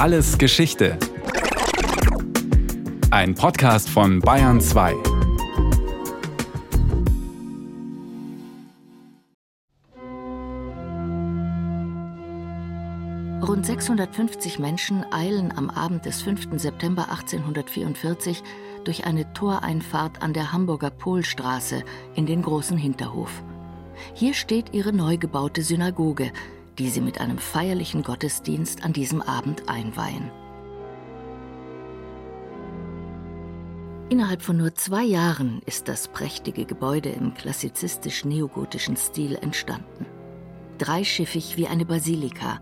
Alles Geschichte. Ein Podcast von Bayern 2. Rund 650 Menschen eilen am Abend des 5. September 1844 durch eine Toreinfahrt an der Hamburger Polstraße in den großen Hinterhof. Hier steht ihre neu gebaute Synagoge, die sie mit einem feierlichen Gottesdienst an diesem Abend einweihen. Innerhalb von nur zwei Jahren ist das prächtige Gebäude im klassizistisch-neogotischen Stil entstanden. Dreischiffig wie eine Basilika,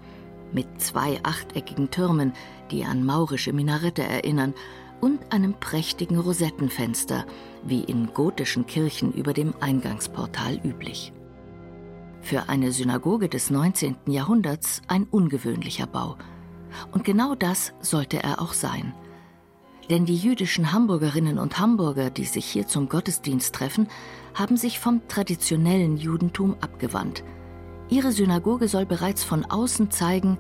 mit zwei achteckigen Türmen, die an maurische Minarette erinnern, und einem prächtigen Rosettenfenster, wie in gotischen Kirchen über dem Eingangsportal üblich. Für eine Synagoge des 19. Jahrhunderts ein ungewöhnlicher Bau. Und genau das sollte er auch sein. Denn die jüdischen Hamburgerinnen und Hamburger, die sich hier zum Gottesdienst treffen, haben sich vom traditionellen Judentum abgewandt. Ihre Synagoge soll bereits von außen zeigen,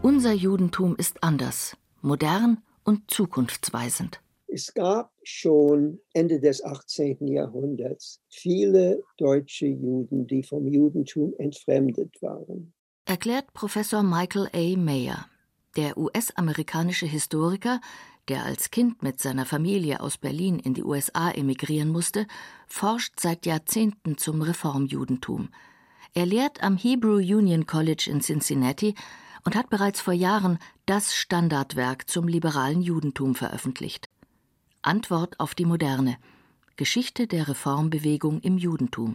unser Judentum ist anders, modern und zukunftsweisend. Es gab schon Ende des 18. Jahrhunderts viele deutsche Juden, die vom Judentum entfremdet waren. Erklärt Professor Michael A. Mayer, der US-amerikanische Historiker, der als Kind mit seiner Familie aus Berlin in die USA emigrieren musste, forscht seit Jahrzehnten zum Reformjudentum. Er lehrt am Hebrew Union College in Cincinnati und hat bereits vor Jahren das Standardwerk zum liberalen Judentum veröffentlicht. Antwort auf die Moderne. Geschichte der Reformbewegung im Judentum.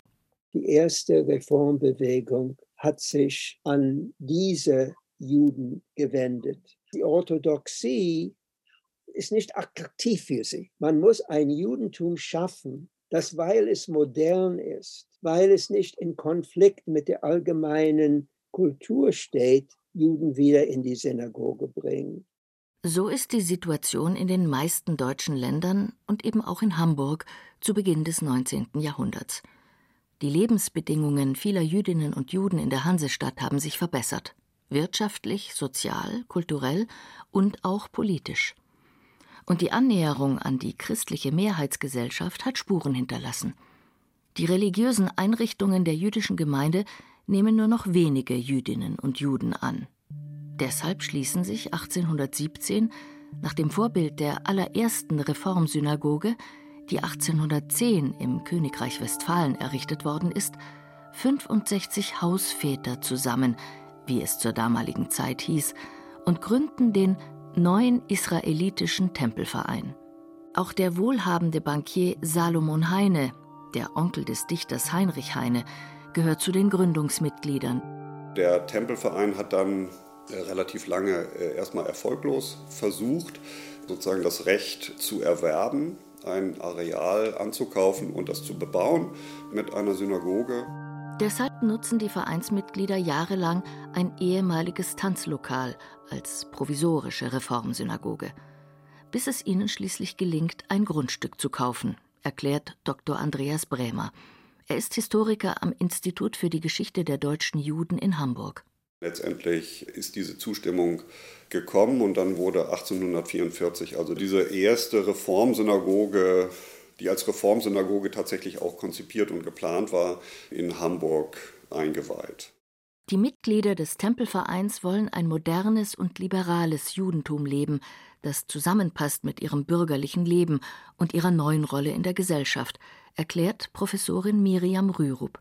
Die erste Reformbewegung hat sich an diese Juden gewendet. Die Orthodoxie ist nicht attraktiv für sie. Man muss ein Judentum schaffen, das, weil es modern ist, weil es nicht in Konflikt mit der allgemeinen Kultur steht, Juden wieder in die Synagoge bringen. So ist die Situation in den meisten deutschen Ländern und eben auch in Hamburg zu Beginn des 19. Jahrhunderts. Die Lebensbedingungen vieler Jüdinnen und Juden in der Hansestadt haben sich verbessert. Wirtschaftlich, sozial, kulturell und auch politisch. Und die Annäherung an die christliche Mehrheitsgesellschaft hat Spuren hinterlassen. Die religiösen Einrichtungen der jüdischen Gemeinde nehmen nur noch wenige Jüdinnen und Juden an. Deshalb schließen sich 1817 nach dem Vorbild der allerersten Reformsynagoge, die 1810 im Königreich Westfalen errichtet worden ist, 65 Hausväter zusammen, wie es zur damaligen Zeit hieß, und gründen den neuen israelitischen Tempelverein. Auch der wohlhabende Bankier Salomon Heine, der Onkel des Dichters Heinrich Heine, gehört zu den Gründungsmitgliedern. Der Tempelverein hat dann relativ lange äh, erstmal erfolglos versucht, sozusagen das Recht zu erwerben, ein Areal anzukaufen und das zu bebauen mit einer Synagoge. Deshalb nutzen die Vereinsmitglieder jahrelang ein ehemaliges Tanzlokal als provisorische Reformsynagoge, bis es ihnen schließlich gelingt, ein Grundstück zu kaufen, erklärt Dr. Andreas Brämer. Er ist Historiker am Institut für die Geschichte der deutschen Juden in Hamburg. Letztendlich ist diese Zustimmung gekommen und dann wurde 1844 also diese erste Reformsynagoge, die als Reformsynagoge tatsächlich auch konzipiert und geplant war, in Hamburg eingeweiht. Die Mitglieder des Tempelvereins wollen ein modernes und liberales Judentum leben, das zusammenpasst mit ihrem bürgerlichen Leben und ihrer neuen Rolle in der Gesellschaft, erklärt Professorin Miriam Rürup.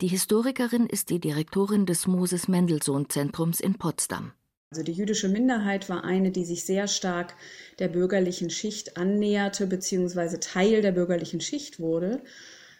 Die Historikerin ist die Direktorin des Moses Mendelssohn Zentrums in Potsdam. Also die jüdische Minderheit war eine, die sich sehr stark der bürgerlichen Schicht annäherte, beziehungsweise Teil der bürgerlichen Schicht wurde.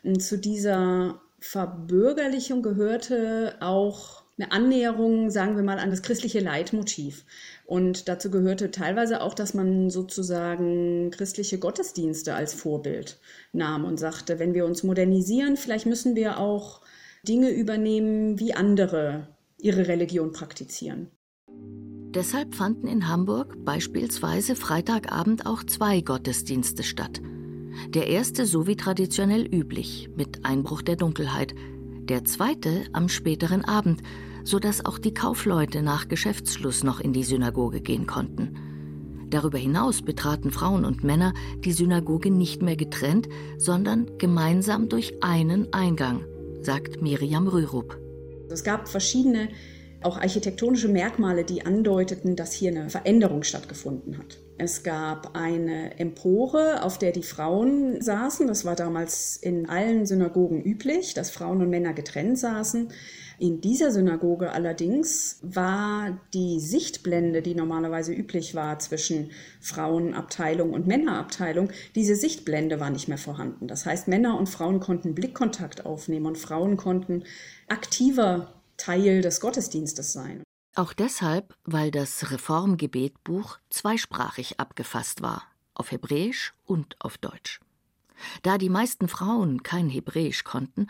Und zu dieser Verbürgerlichung gehörte auch eine Annäherung, sagen wir mal, an das christliche Leitmotiv. Und dazu gehörte teilweise auch, dass man sozusagen christliche Gottesdienste als Vorbild nahm und sagte, wenn wir uns modernisieren, vielleicht müssen wir auch Dinge übernehmen, wie andere ihre Religion praktizieren. Deshalb fanden in Hamburg beispielsweise Freitagabend auch zwei Gottesdienste statt. Der erste so wie traditionell üblich, mit Einbruch der Dunkelheit. Der zweite am späteren Abend, sodass auch die Kaufleute nach Geschäftsschluss noch in die Synagoge gehen konnten. Darüber hinaus betraten Frauen und Männer die Synagoge nicht mehr getrennt, sondern gemeinsam durch einen Eingang, sagt Miriam Rürup. Es gab verschiedene auch architektonische Merkmale, die andeuteten, dass hier eine Veränderung stattgefunden hat. Es gab eine Empore, auf der die Frauen saßen. Das war damals in allen Synagogen üblich, dass Frauen und Männer getrennt saßen. In dieser Synagoge allerdings war die Sichtblende, die normalerweise üblich war zwischen Frauenabteilung und Männerabteilung, diese Sichtblende war nicht mehr vorhanden. Das heißt, Männer und Frauen konnten Blickkontakt aufnehmen und Frauen konnten aktiver Teil des Gottesdienstes sein. Auch deshalb, weil das Reformgebetbuch zweisprachig abgefasst war, auf Hebräisch und auf Deutsch. Da die meisten Frauen kein Hebräisch konnten,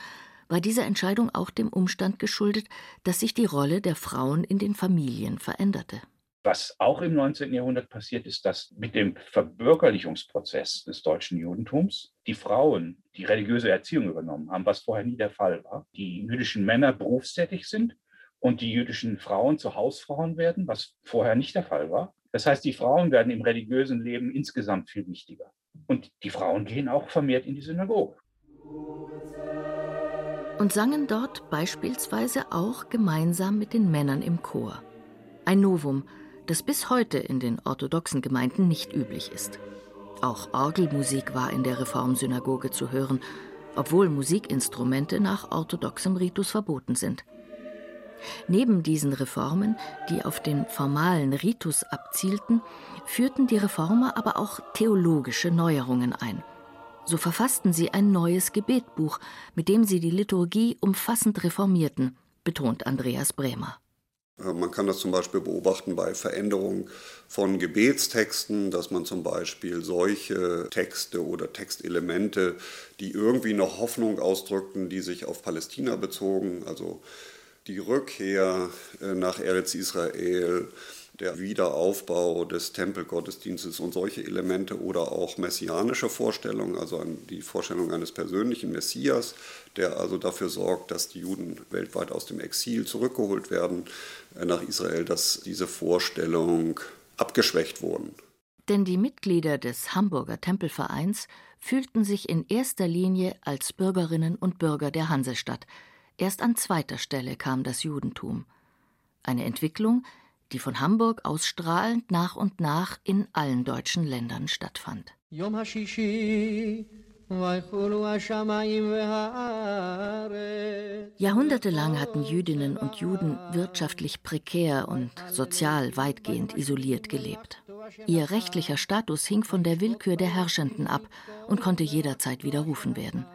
war diese Entscheidung auch dem Umstand geschuldet, dass sich die Rolle der Frauen in den Familien veränderte. Was auch im 19. Jahrhundert passiert ist, dass mit dem Verbürgerlichungsprozess des deutschen Judentums die Frauen die religiöse Erziehung übernommen haben, was vorher nie der Fall war. Die jüdischen Männer berufstätig sind und die jüdischen Frauen zu Hausfrauen werden, was vorher nicht der Fall war. Das heißt, die Frauen werden im religiösen Leben insgesamt viel wichtiger. Und die Frauen gehen auch vermehrt in die Synagoge. Und sangen dort beispielsweise auch gemeinsam mit den Männern im Chor. Ein Novum, das bis heute in den orthodoxen Gemeinden nicht üblich ist. Auch Orgelmusik war in der Reformsynagoge zu hören, obwohl Musikinstrumente nach orthodoxem Ritus verboten sind. Neben diesen Reformen, die auf den formalen Ritus abzielten, führten die Reformer aber auch theologische Neuerungen ein. So verfassten sie ein neues Gebetbuch, mit dem sie die Liturgie umfassend reformierten, betont Andreas Bremer. Äh, man kann das zum Beispiel beobachten bei Veränderungen von Gebetstexten, dass man zum Beispiel solche Texte oder Textelemente, die irgendwie noch Hoffnung ausdrückten, die sich auf Palästina bezogen, also die Rückkehr äh, nach Eretz Israel, der Wiederaufbau des Tempelgottesdienstes und solche Elemente oder auch messianische Vorstellungen, also die Vorstellung eines persönlichen Messias, der also dafür sorgt, dass die Juden weltweit aus dem Exil zurückgeholt werden äh, nach Israel, dass diese Vorstellung abgeschwächt wurden. Denn die Mitglieder des Hamburger Tempelvereins fühlten sich in erster Linie als Bürgerinnen und Bürger der Hansestadt. Erst an zweiter Stelle kam das Judentum. Eine Entwicklung, die von Hamburg ausstrahlend nach und nach in allen deutschen Ländern stattfand. Jahrhundertelang hatten Jüdinnen und Juden wirtschaftlich prekär und sozial weitgehend isoliert gelebt. Ihr rechtlicher Status hing von der Willkür der Herrschenden ab und konnte jederzeit widerrufen werden.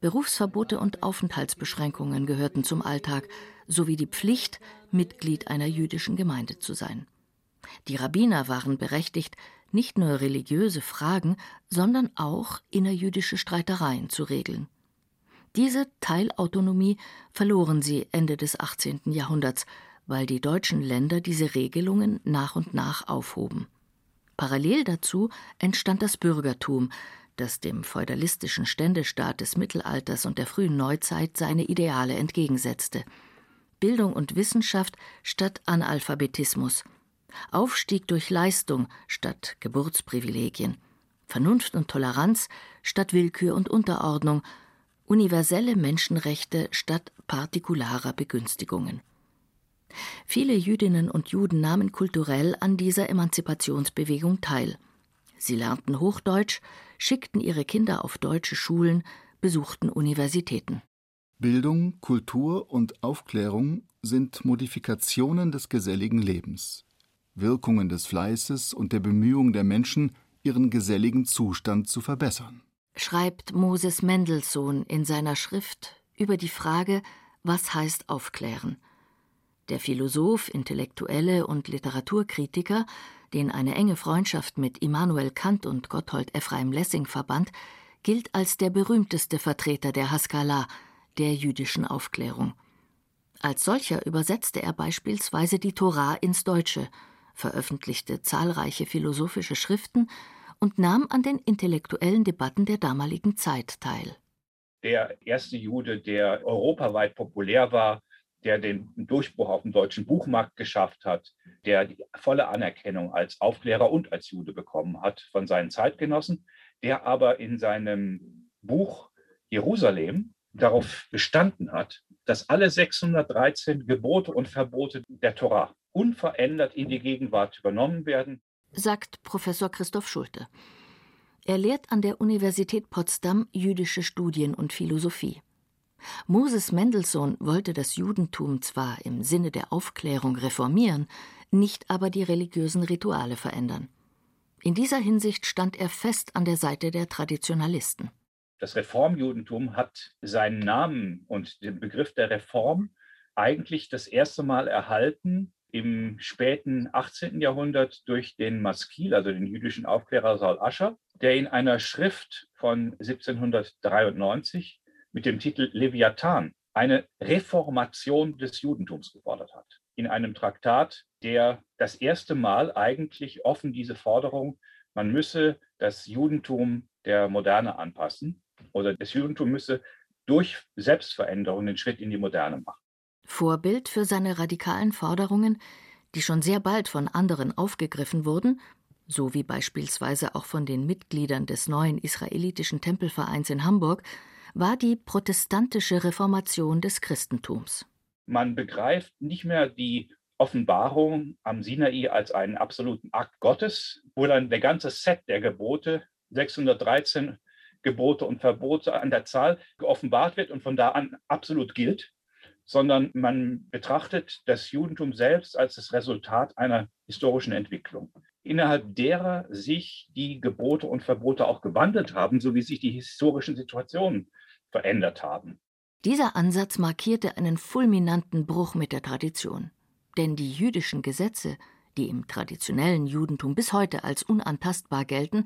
Berufsverbote und Aufenthaltsbeschränkungen gehörten zum Alltag, sowie die Pflicht, Mitglied einer jüdischen Gemeinde zu sein. Die Rabbiner waren berechtigt, nicht nur religiöse Fragen, sondern auch innerjüdische Streitereien zu regeln. Diese Teilautonomie verloren sie Ende des 18. Jahrhunderts, weil die deutschen Länder diese Regelungen nach und nach aufhoben. Parallel dazu entstand das Bürgertum, das dem feudalistischen Ständestaat des Mittelalters und der frühen Neuzeit seine Ideale entgegensetzte. Bildung und Wissenschaft statt Analphabetismus, Aufstieg durch Leistung statt Geburtsprivilegien, Vernunft und Toleranz statt Willkür und Unterordnung, universelle Menschenrechte statt partikularer Begünstigungen. Viele Jüdinnen und Juden nahmen kulturell an dieser Emanzipationsbewegung teil. Sie lernten Hochdeutsch, schickten ihre Kinder auf deutsche Schulen, besuchten Universitäten. Bildung, Kultur und Aufklärung sind Modifikationen des geselligen Lebens, Wirkungen des Fleißes und der Bemühung der Menschen, ihren geselligen Zustand zu verbessern. Schreibt Moses Mendelssohn in seiner Schrift über die Frage, was heißt aufklären. Der Philosoph, Intellektuelle und Literaturkritiker, den eine enge Freundschaft mit Immanuel Kant und Gotthold Ephraim Lessing verband, gilt als der berühmteste Vertreter der Haskalah, der jüdischen Aufklärung. Als solcher übersetzte er beispielsweise die Tora ins Deutsche, veröffentlichte zahlreiche philosophische Schriften und nahm an den intellektuellen Debatten der damaligen Zeit teil. Der erste Jude, der europaweit populär war, der den Durchbruch auf dem deutschen Buchmarkt geschafft hat, der die volle Anerkennung als Aufklärer und als Jude bekommen hat von seinen Zeitgenossen, der aber in seinem Buch Jerusalem darauf bestanden hat, dass alle 613 Gebote und Verbote der Tora unverändert in die Gegenwart übernommen werden, sagt Professor Christoph Schulte. Er lehrt an der Universität Potsdam jüdische Studien und Philosophie. Moses Mendelssohn wollte das Judentum zwar im Sinne der Aufklärung reformieren, nicht aber die religiösen Rituale verändern. In dieser Hinsicht stand er fest an der Seite der Traditionalisten. Das Reformjudentum hat seinen Namen und den Begriff der Reform eigentlich das erste Mal erhalten im späten 18. Jahrhundert durch den Maskil, also den jüdischen Aufklärer Saul Ascher, der in einer Schrift von 1793 mit dem Titel Leviathan eine Reformation des Judentums gefordert hat. In einem Traktat, der das erste Mal eigentlich offen diese Forderung, man müsse das Judentum der Moderne anpassen oder das Judentum müsse durch Selbstveränderung den Schritt in die Moderne machen. Vorbild für seine radikalen Forderungen, die schon sehr bald von anderen aufgegriffen wurden, so wie beispielsweise auch von den Mitgliedern des neuen israelitischen Tempelvereins in Hamburg, war die protestantische Reformation des Christentums. Man begreift nicht mehr die Offenbarung am Sinai als einen absoluten Akt Gottes, wo dann der ganze Set der Gebote, 613 Gebote und Verbote an der Zahl, geoffenbart wird und von da an absolut gilt, sondern man betrachtet das Judentum selbst als das Resultat einer historischen Entwicklung, innerhalb derer sich die Gebote und Verbote auch gewandelt haben, so wie sich die historischen Situationen verändert haben. Dieser Ansatz markierte einen fulminanten Bruch mit der Tradition. Denn die jüdischen Gesetze, die im traditionellen Judentum bis heute als unantastbar gelten,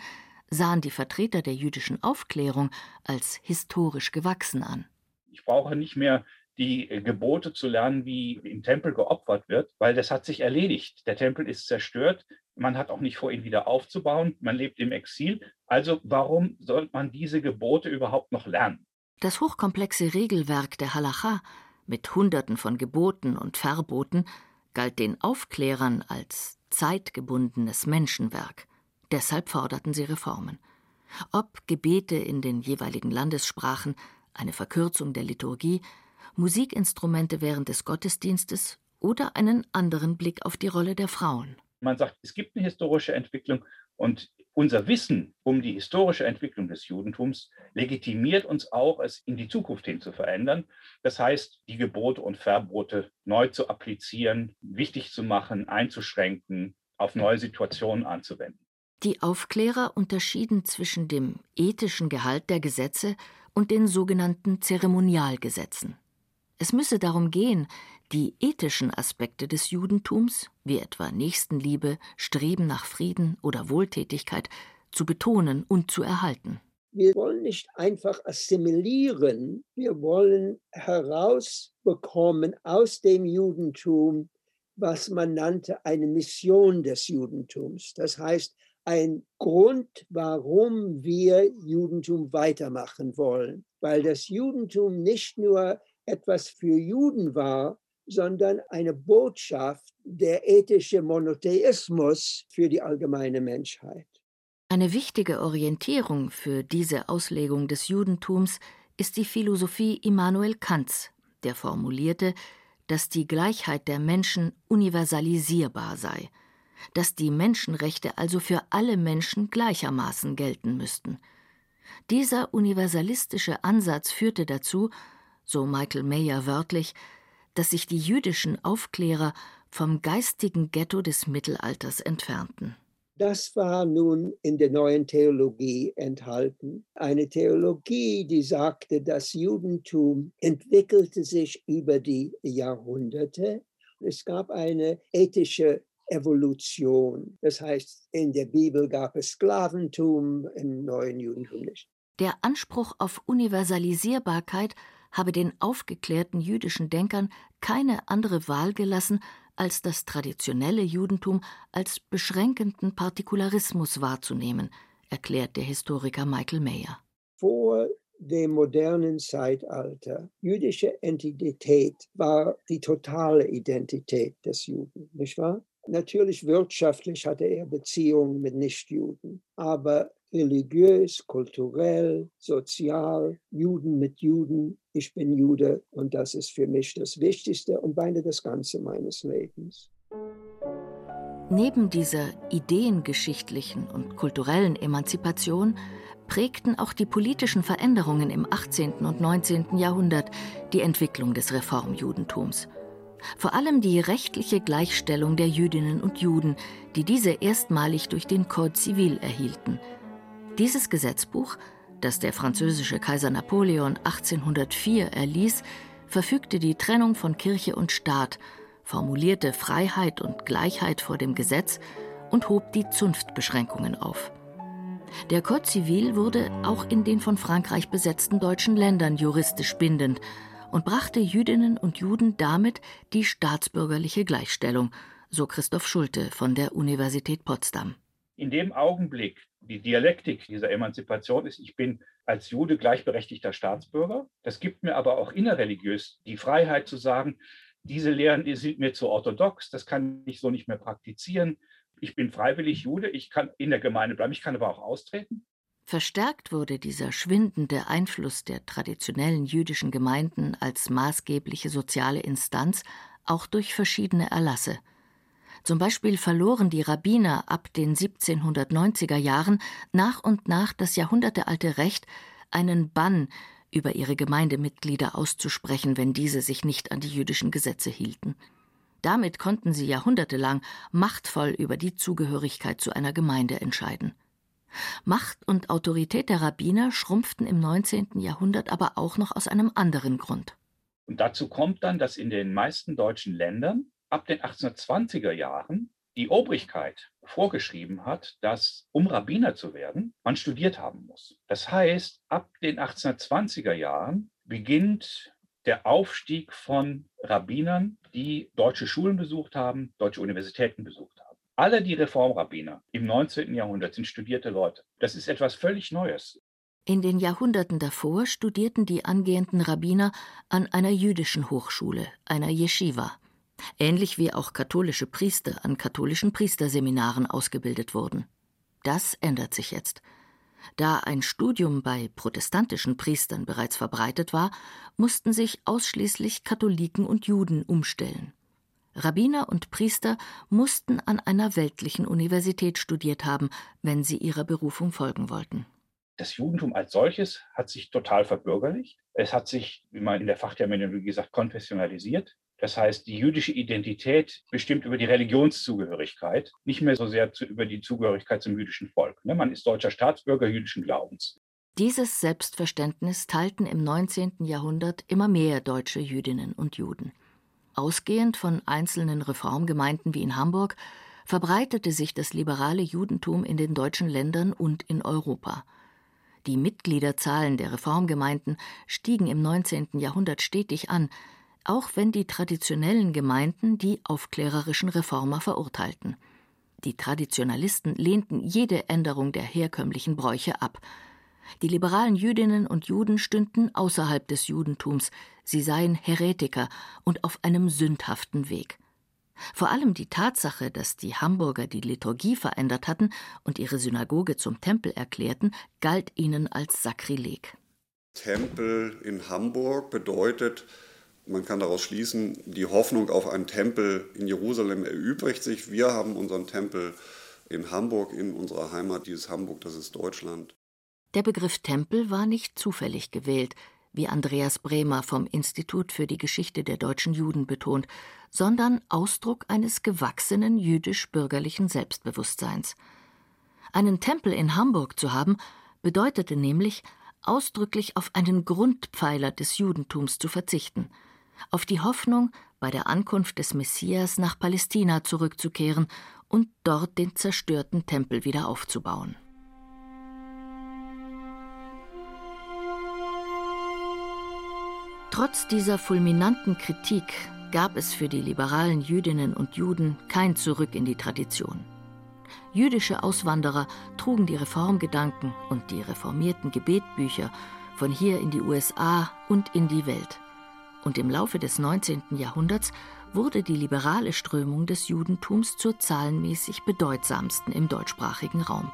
sahen die Vertreter der jüdischen Aufklärung als historisch gewachsen an. Ich brauche nicht mehr die Gebote zu lernen, wie im Tempel geopfert wird, weil das hat sich erledigt. Der Tempel ist zerstört. Man hat auch nicht vor, ihn wieder aufzubauen. Man lebt im Exil. Also warum soll man diese Gebote überhaupt noch lernen? Das hochkomplexe Regelwerk der Halacha mit Hunderten von Geboten und Verboten galt den Aufklärern als zeitgebundenes Menschenwerk. Deshalb forderten sie Reformen. Ob Gebete in den jeweiligen Landessprachen, eine Verkürzung der Liturgie, Musikinstrumente während des Gottesdienstes oder einen anderen Blick auf die Rolle der Frauen. Man sagt, es gibt eine historische Entwicklung und unser Wissen um die historische Entwicklung des Judentums legitimiert uns auch, es in die Zukunft hin zu verändern. Das heißt, die Gebote und Verbote neu zu applizieren, wichtig zu machen, einzuschränken, auf neue Situationen anzuwenden. Die Aufklärer unterschieden zwischen dem ethischen Gehalt der Gesetze und den sogenannten Zeremonialgesetzen. Es müsse darum gehen, die ethischen Aspekte des Judentums, wie etwa Nächstenliebe, Streben nach Frieden oder Wohltätigkeit, zu betonen und zu erhalten. Wir wollen nicht einfach assimilieren, wir wollen herausbekommen aus dem Judentum, was man nannte eine Mission des Judentums. Das heißt, ein Grund, warum wir Judentum weitermachen wollen, weil das Judentum nicht nur etwas für Juden war, sondern eine Botschaft der ethische Monotheismus für die allgemeine Menschheit. Eine wichtige Orientierung für diese Auslegung des Judentums ist die Philosophie Immanuel Kants, der formulierte, dass die Gleichheit der Menschen universalisierbar sei, dass die Menschenrechte also für alle Menschen gleichermaßen gelten müssten. Dieser universalistische Ansatz führte dazu, so Michael Mayer wörtlich, dass sich die jüdischen Aufklärer vom geistigen Ghetto des Mittelalters entfernten. Das war nun in der neuen Theologie enthalten. Eine Theologie, die sagte, das Judentum entwickelte sich über die Jahrhunderte. Es gab eine ethische Evolution. Das heißt, in der Bibel gab es Sklaventum, im neuen Judentum nicht. Der Anspruch auf Universalisierbarkeit habe den aufgeklärten jüdischen Denkern keine andere Wahl gelassen, als das traditionelle Judentum als beschränkenden Partikularismus wahrzunehmen, erklärt der Historiker Michael Mayer. Vor dem modernen Zeitalter. Jüdische Identität war die totale Identität des Juden, nicht wahr? Natürlich wirtschaftlich hatte er Beziehungen mit Nichtjuden, aber religiös, kulturell, sozial, Juden mit Juden, ich bin Jude und das ist für mich das Wichtigste und beinahe das Ganze meines Lebens. Neben dieser ideengeschichtlichen und kulturellen Emanzipation prägten auch die politischen Veränderungen im 18. und 19. Jahrhundert die Entwicklung des Reformjudentums. Vor allem die rechtliche Gleichstellung der Jüdinnen und Juden, die diese erstmalig durch den Code Civil erhielten. Dieses Gesetzbuch, das der französische Kaiser Napoleon 1804 erließ, verfügte die Trennung von Kirche und Staat, formulierte Freiheit und Gleichheit vor dem Gesetz und hob die Zunftbeschränkungen auf. Der Code Civil wurde auch in den von Frankreich besetzten deutschen Ländern juristisch bindend und brachte Jüdinnen und Juden damit die staatsbürgerliche Gleichstellung, so Christoph Schulte von der Universität Potsdam. In dem Augenblick, die Dialektik dieser Emanzipation ist, ich bin als Jude gleichberechtigter Staatsbürger. Das gibt mir aber auch innerreligiös die Freiheit zu sagen, diese Lehren die sind mir zu orthodox, das kann ich so nicht mehr praktizieren. Ich bin freiwillig Jude, ich kann in der Gemeinde bleiben, ich kann aber auch austreten. Verstärkt wurde dieser schwindende Einfluss der traditionellen jüdischen Gemeinden als maßgebliche soziale Instanz auch durch verschiedene Erlasse. Zum Beispiel verloren die Rabbiner ab den 1790er Jahren nach und nach das jahrhundertealte Recht, einen Bann über ihre Gemeindemitglieder auszusprechen, wenn diese sich nicht an die jüdischen Gesetze hielten. Damit konnten sie jahrhundertelang machtvoll über die Zugehörigkeit zu einer Gemeinde entscheiden. Macht und Autorität der Rabbiner schrumpften im 19. Jahrhundert aber auch noch aus einem anderen Grund. Und dazu kommt dann, dass in den meisten deutschen Ländern ab den 1820er Jahren die Obrigkeit vorgeschrieben hat, dass um Rabbiner zu werden, man studiert haben muss. Das heißt, ab den 1820er Jahren beginnt der Aufstieg von Rabbinern, die deutsche Schulen besucht haben, deutsche Universitäten besucht. Alle die Reformrabbiner im 19. Jahrhundert sind studierte Leute. Das ist etwas völlig Neues. In den Jahrhunderten davor studierten die angehenden Rabbiner an einer jüdischen Hochschule, einer Yeshiva, ähnlich wie auch katholische Priester an katholischen Priesterseminaren ausgebildet wurden. Das ändert sich jetzt. Da ein Studium bei protestantischen Priestern bereits verbreitet war, mussten sich ausschließlich Katholiken und Juden umstellen. Rabbiner und Priester mussten an einer weltlichen Universität studiert haben, wenn sie ihrer Berufung folgen wollten. Das Judentum als solches hat sich total verbürgerlicht. Es hat sich, wie man in der Fachterminologie sagt, konfessionalisiert. Das heißt, die jüdische Identität bestimmt über die Religionszugehörigkeit, nicht mehr so sehr zu, über die Zugehörigkeit zum jüdischen Volk. Ne, man ist deutscher Staatsbürger jüdischen Glaubens. Dieses Selbstverständnis teilten im 19. Jahrhundert immer mehr deutsche Jüdinnen und Juden. Ausgehend von einzelnen Reformgemeinden wie in Hamburg verbreitete sich das liberale Judentum in den deutschen Ländern und in Europa. Die Mitgliederzahlen der Reformgemeinden stiegen im 19. Jahrhundert stetig an, auch wenn die traditionellen Gemeinden die aufklärerischen Reformer verurteilten. Die Traditionalisten lehnten jede Änderung der herkömmlichen Bräuche ab, die liberalen Jüdinnen und Juden stünden außerhalb des Judentums, sie seien Heretiker und auf einem sündhaften Weg. Vor allem die Tatsache, dass die Hamburger die Liturgie verändert hatten und ihre Synagoge zum Tempel erklärten, galt ihnen als Sakrileg. Tempel in Hamburg bedeutet, man kann daraus schließen, die Hoffnung auf einen Tempel in Jerusalem erübrigt sich. Wir haben unseren Tempel in Hamburg, in unserer Heimat, dieses Hamburg, das ist Deutschland. Der Begriff Tempel war nicht zufällig gewählt, wie Andreas Bremer vom Institut für die Geschichte der deutschen Juden betont, sondern Ausdruck eines gewachsenen jüdisch-bürgerlichen Selbstbewusstseins. Einen Tempel in Hamburg zu haben, bedeutete nämlich, ausdrücklich auf einen Grundpfeiler des Judentums zu verzichten, auf die Hoffnung, bei der Ankunft des Messias nach Palästina zurückzukehren und dort den zerstörten Tempel wieder aufzubauen. Trotz dieser fulminanten Kritik gab es für die liberalen Jüdinnen und Juden kein Zurück in die Tradition. Jüdische Auswanderer trugen die Reformgedanken und die reformierten Gebetbücher von hier in die USA und in die Welt. Und im Laufe des 19. Jahrhunderts wurde die liberale Strömung des Judentums zur zahlenmäßig bedeutsamsten im deutschsprachigen Raum.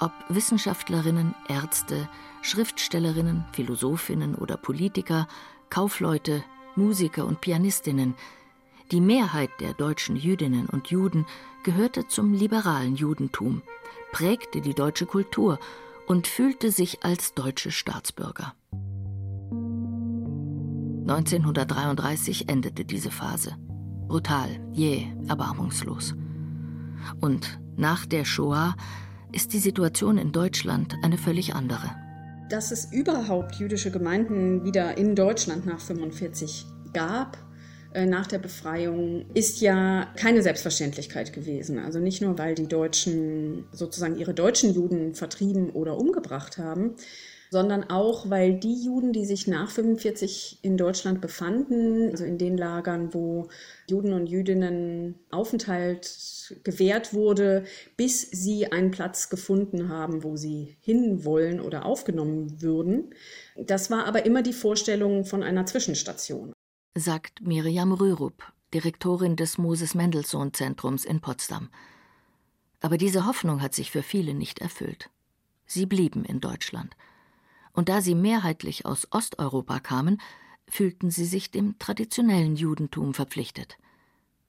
Ob Wissenschaftlerinnen, Ärzte, Schriftstellerinnen, Philosophinnen oder Politiker, Kaufleute, Musiker und Pianistinnen, die Mehrheit der deutschen Jüdinnen und Juden gehörte zum liberalen Judentum, prägte die deutsche Kultur und fühlte sich als deutsche Staatsbürger. 1933 endete diese Phase. Brutal, jäh, erbarmungslos. Und nach der Shoah ist die Situation in Deutschland eine völlig andere. Dass es überhaupt jüdische Gemeinden wieder in Deutschland nach 1945 gab, äh, nach der Befreiung ist ja keine Selbstverständlichkeit gewesen. Also nicht nur, weil die Deutschen sozusagen ihre deutschen Juden vertrieben oder umgebracht haben, sondern auch, weil die Juden, die sich nach 45 in Deutschland befanden, also in den Lagern, wo Juden und Jüdinnen Aufenthalt gewährt wurde, bis sie einen Platz gefunden haben, wo sie hinwollen oder aufgenommen würden. Das war aber immer die Vorstellung von einer Zwischenstation sagt Miriam Rürup, Direktorin des Moses Mendelssohn Zentrums in Potsdam. Aber diese Hoffnung hat sich für viele nicht erfüllt. Sie blieben in Deutschland. Und da sie mehrheitlich aus Osteuropa kamen, fühlten sie sich dem traditionellen Judentum verpflichtet.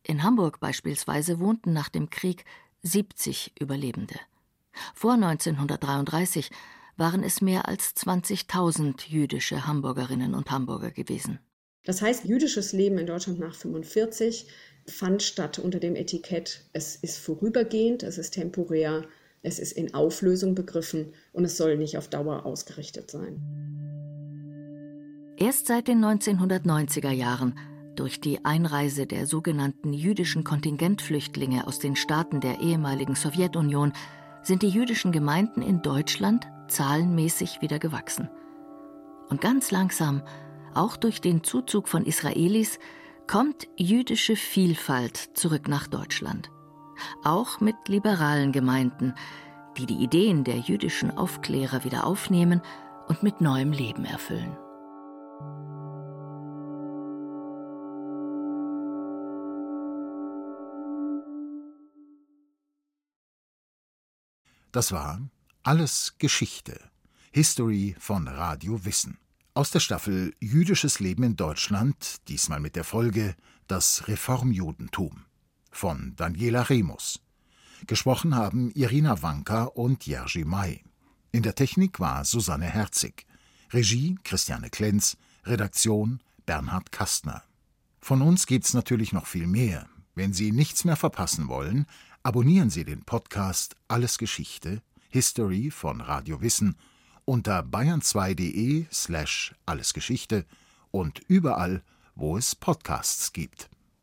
In Hamburg beispielsweise wohnten nach dem Krieg 70 Überlebende. Vor 1933 waren es mehr als 20.000 jüdische Hamburgerinnen und Hamburger gewesen. Das heißt, jüdisches Leben in Deutschland nach 1945 fand statt unter dem Etikett, es ist vorübergehend, es ist temporär, es ist in Auflösung begriffen und es soll nicht auf Dauer ausgerichtet sein. Erst seit den 1990er Jahren, durch die Einreise der sogenannten jüdischen Kontingentflüchtlinge aus den Staaten der ehemaligen Sowjetunion, sind die jüdischen Gemeinden in Deutschland zahlenmäßig wieder gewachsen. Und ganz langsam auch durch den Zuzug von Israelis kommt jüdische Vielfalt zurück nach Deutschland. Auch mit liberalen Gemeinden, die die Ideen der jüdischen Aufklärer wieder aufnehmen und mit neuem Leben erfüllen. Das war Alles Geschichte. History von Radio Wissen. Aus der Staffel Jüdisches Leben in Deutschland, diesmal mit der Folge Das Reformjudentum von Daniela Remus. Gesprochen haben Irina Wanka und Jerzy May. In der Technik war Susanne Herzig. Regie Christiane Klenz. Redaktion Bernhard Kastner. Von uns gibt's natürlich noch viel mehr. Wenn Sie nichts mehr verpassen wollen, abonnieren Sie den Podcast Alles Geschichte, History von Radio Wissen unter bayern2.de slash allesgeschichte und überall, wo es Podcasts gibt.